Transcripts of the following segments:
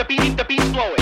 the beat, the beat flowing.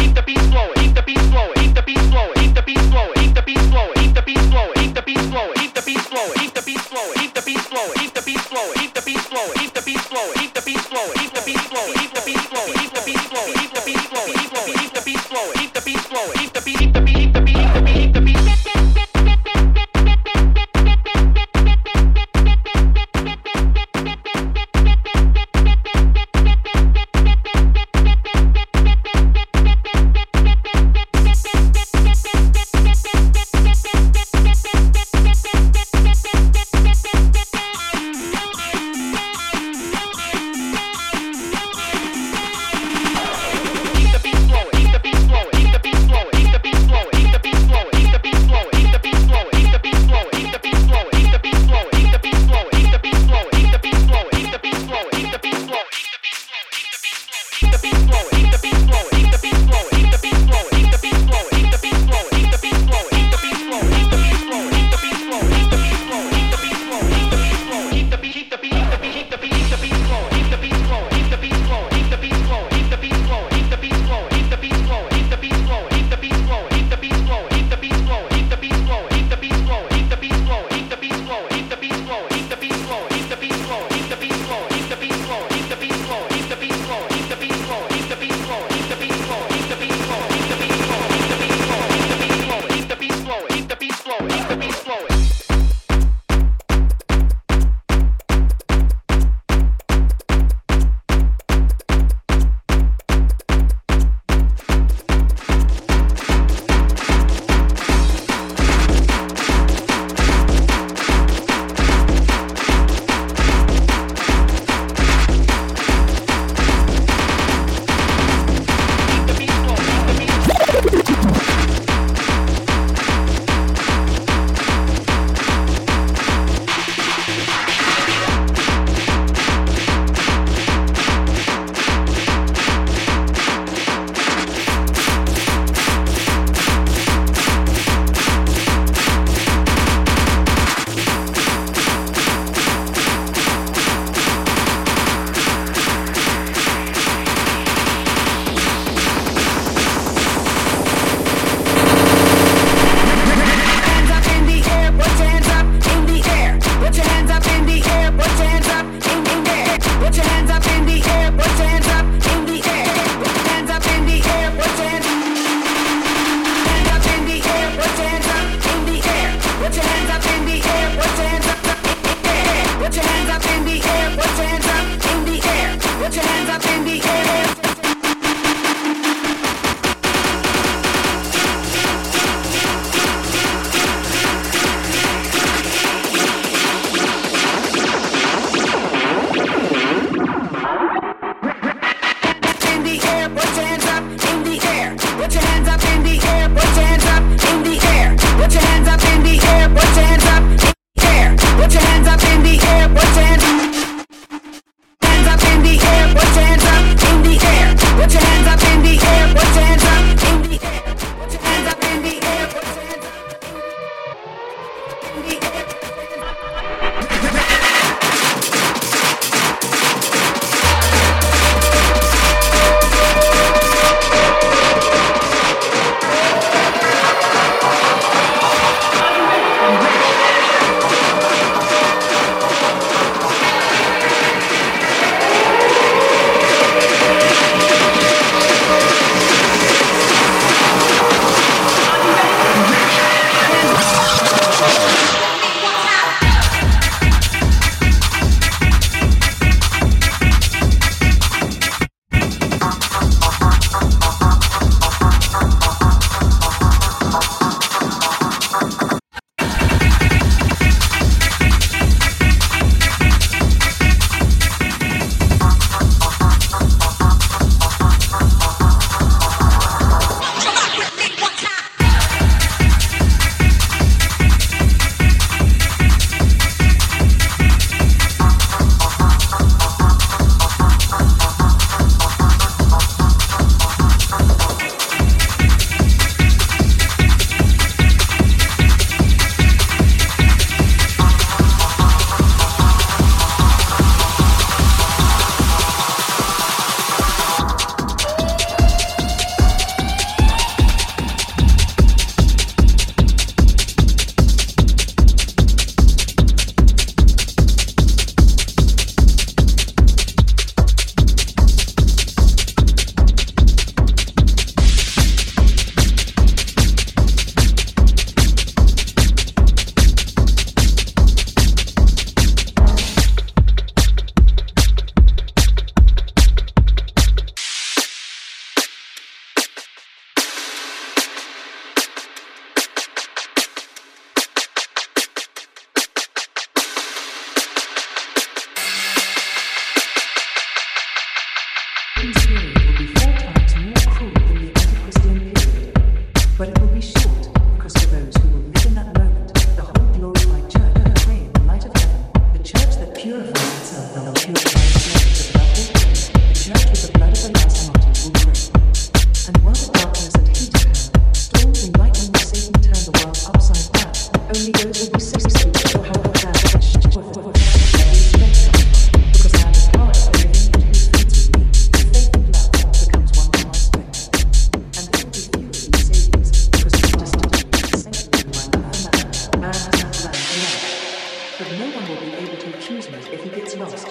but no one will be able to accuse me if he gets lost.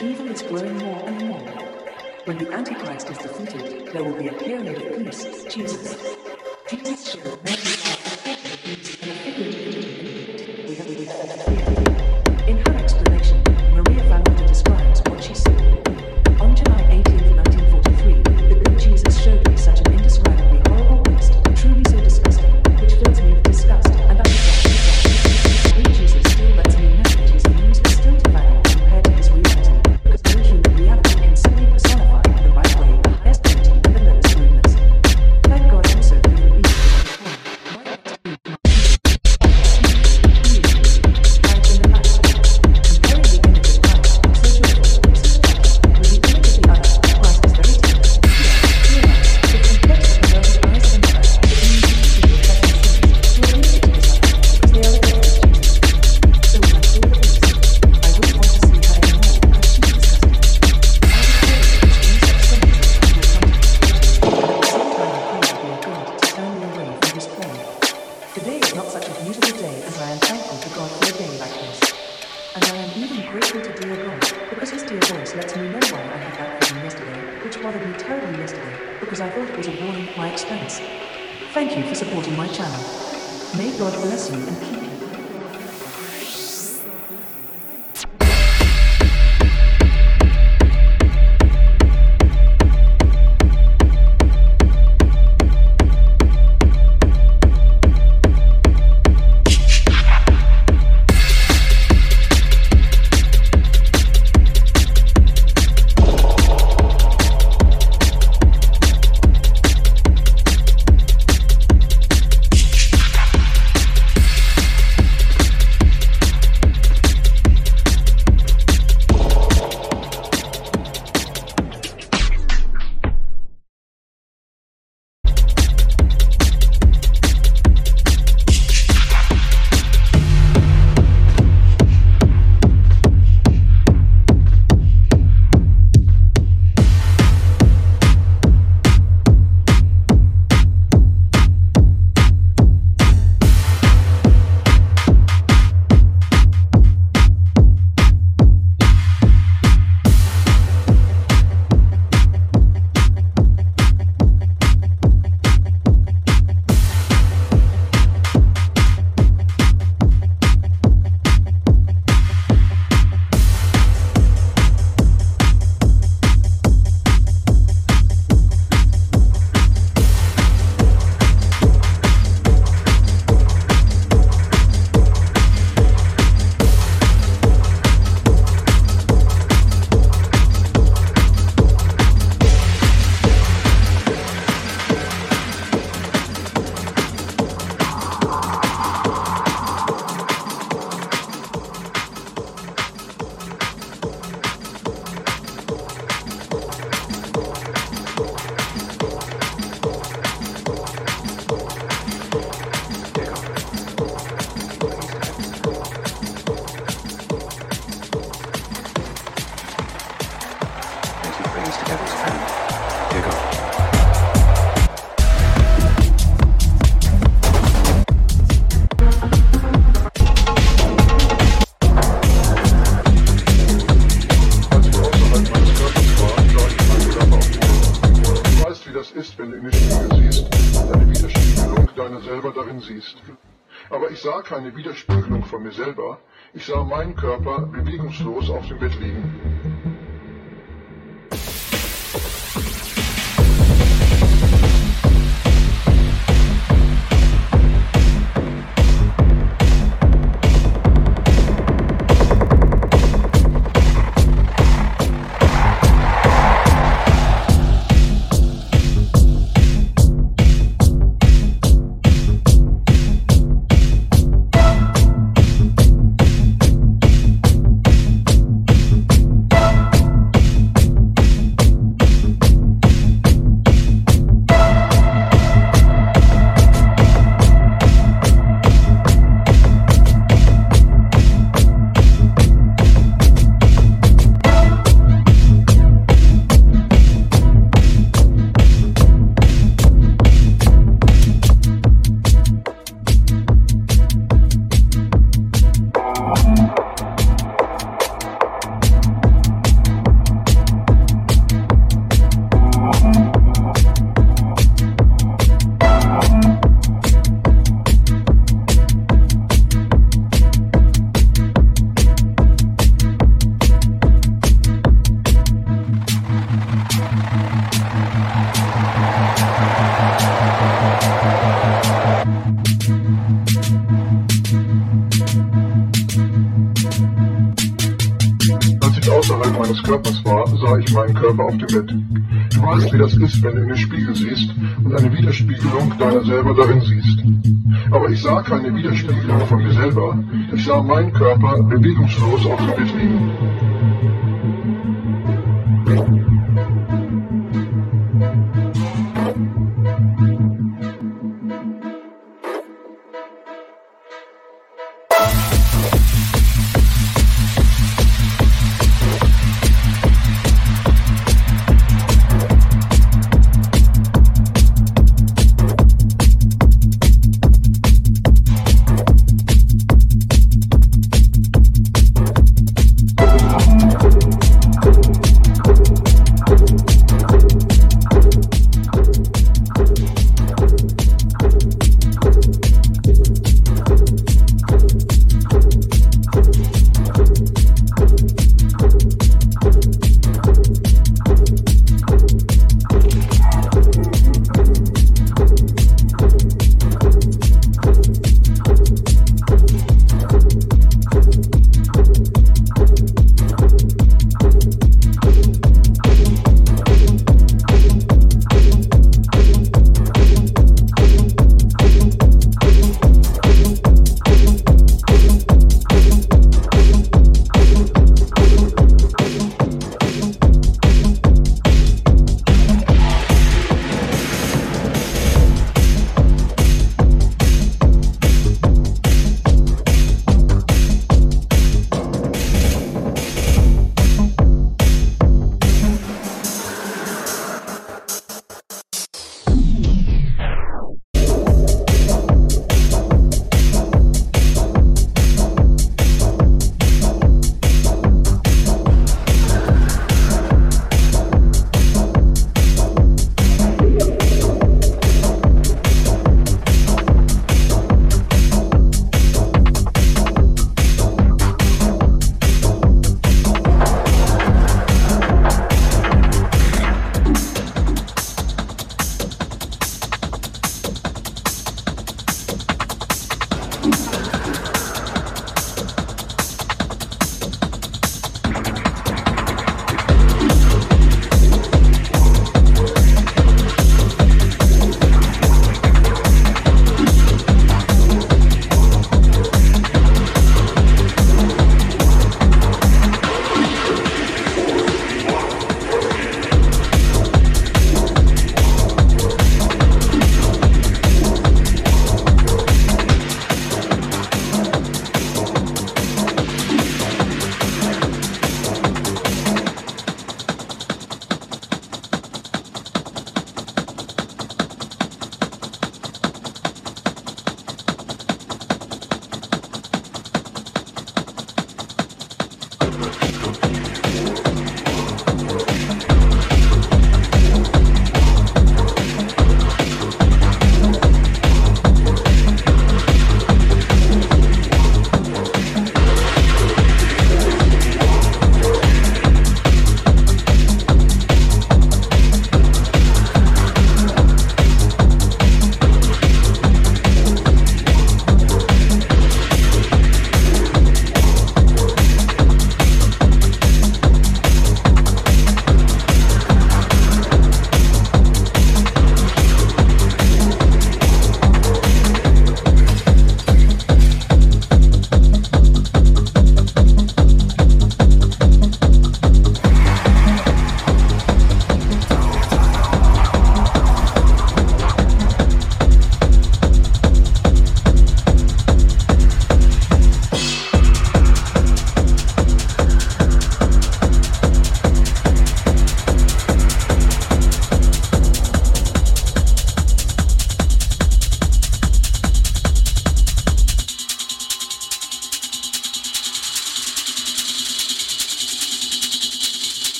Evil is growing more and more. When the Antichrist is defeated, there will be a period of peace, Jesus. Jesus showed Matthew 5 the Ich sah meinen Körper bewegungslos auf dem Bett liegen. Körper auf dem Bett. Du weißt, wie das ist, wenn du in den Spiegel siehst und eine Widerspiegelung deiner selber darin siehst. Aber ich sah keine Widerspiegelung von mir selber. Ich sah meinen Körper bewegungslos auf dem Bett liegen.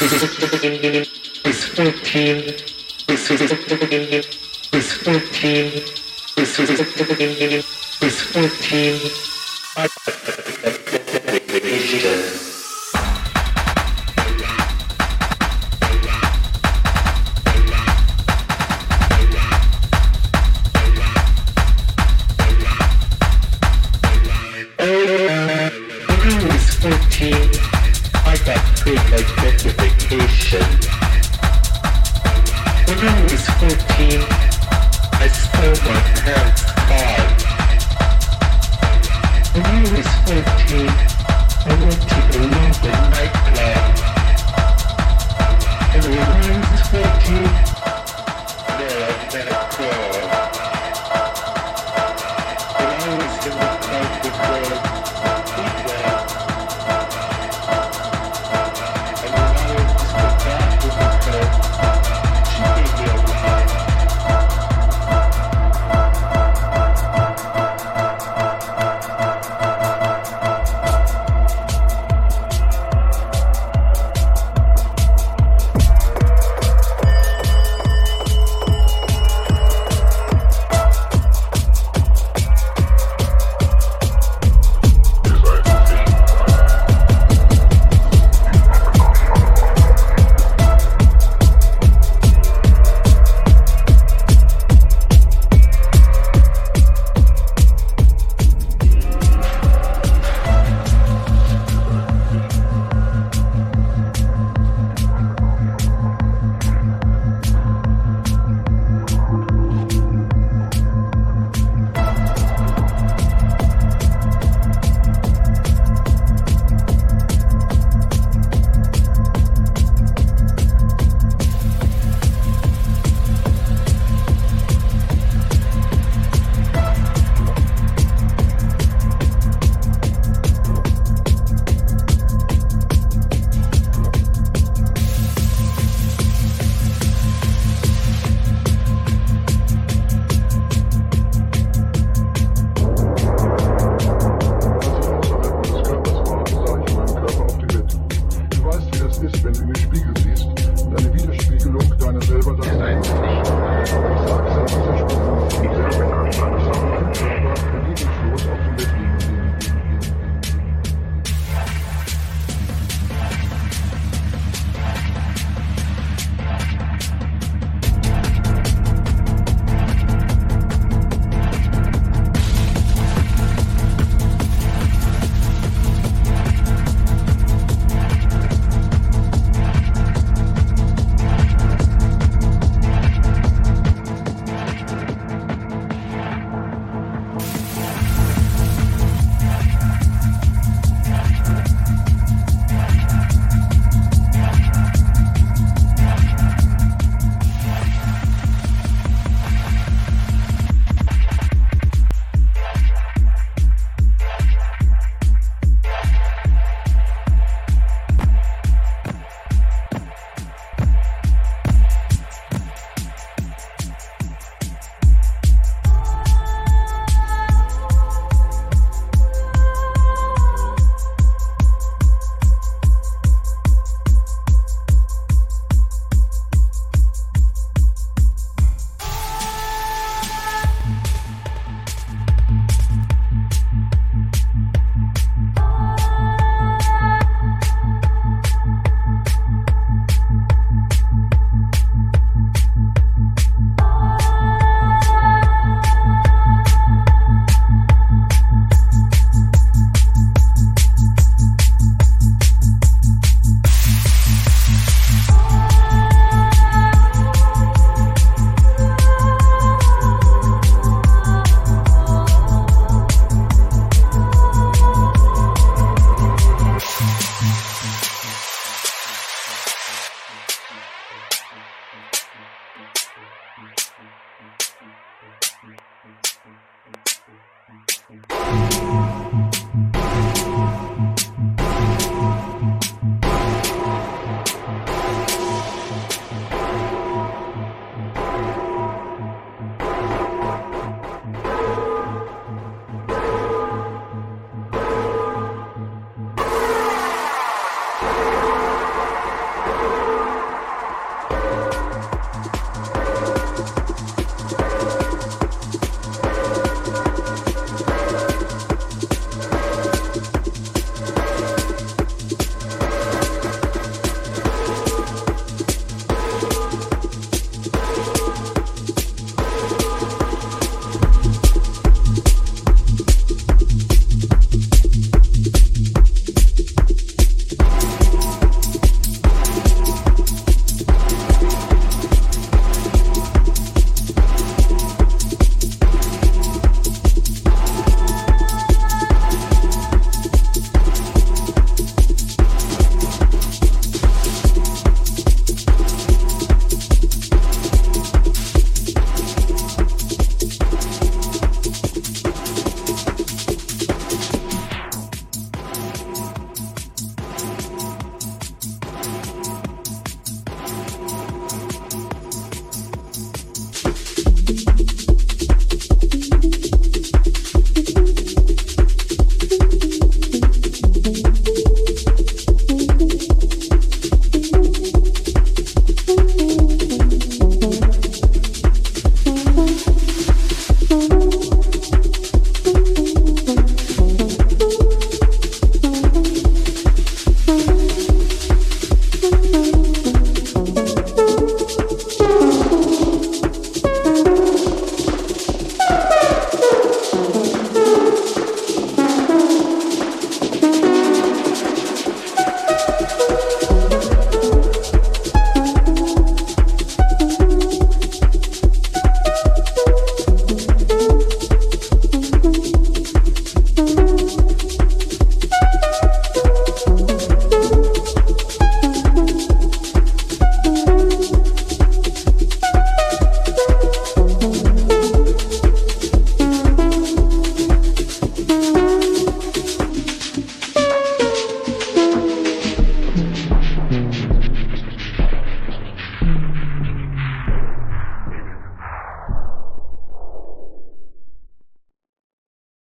Was 14, was 14, was 14,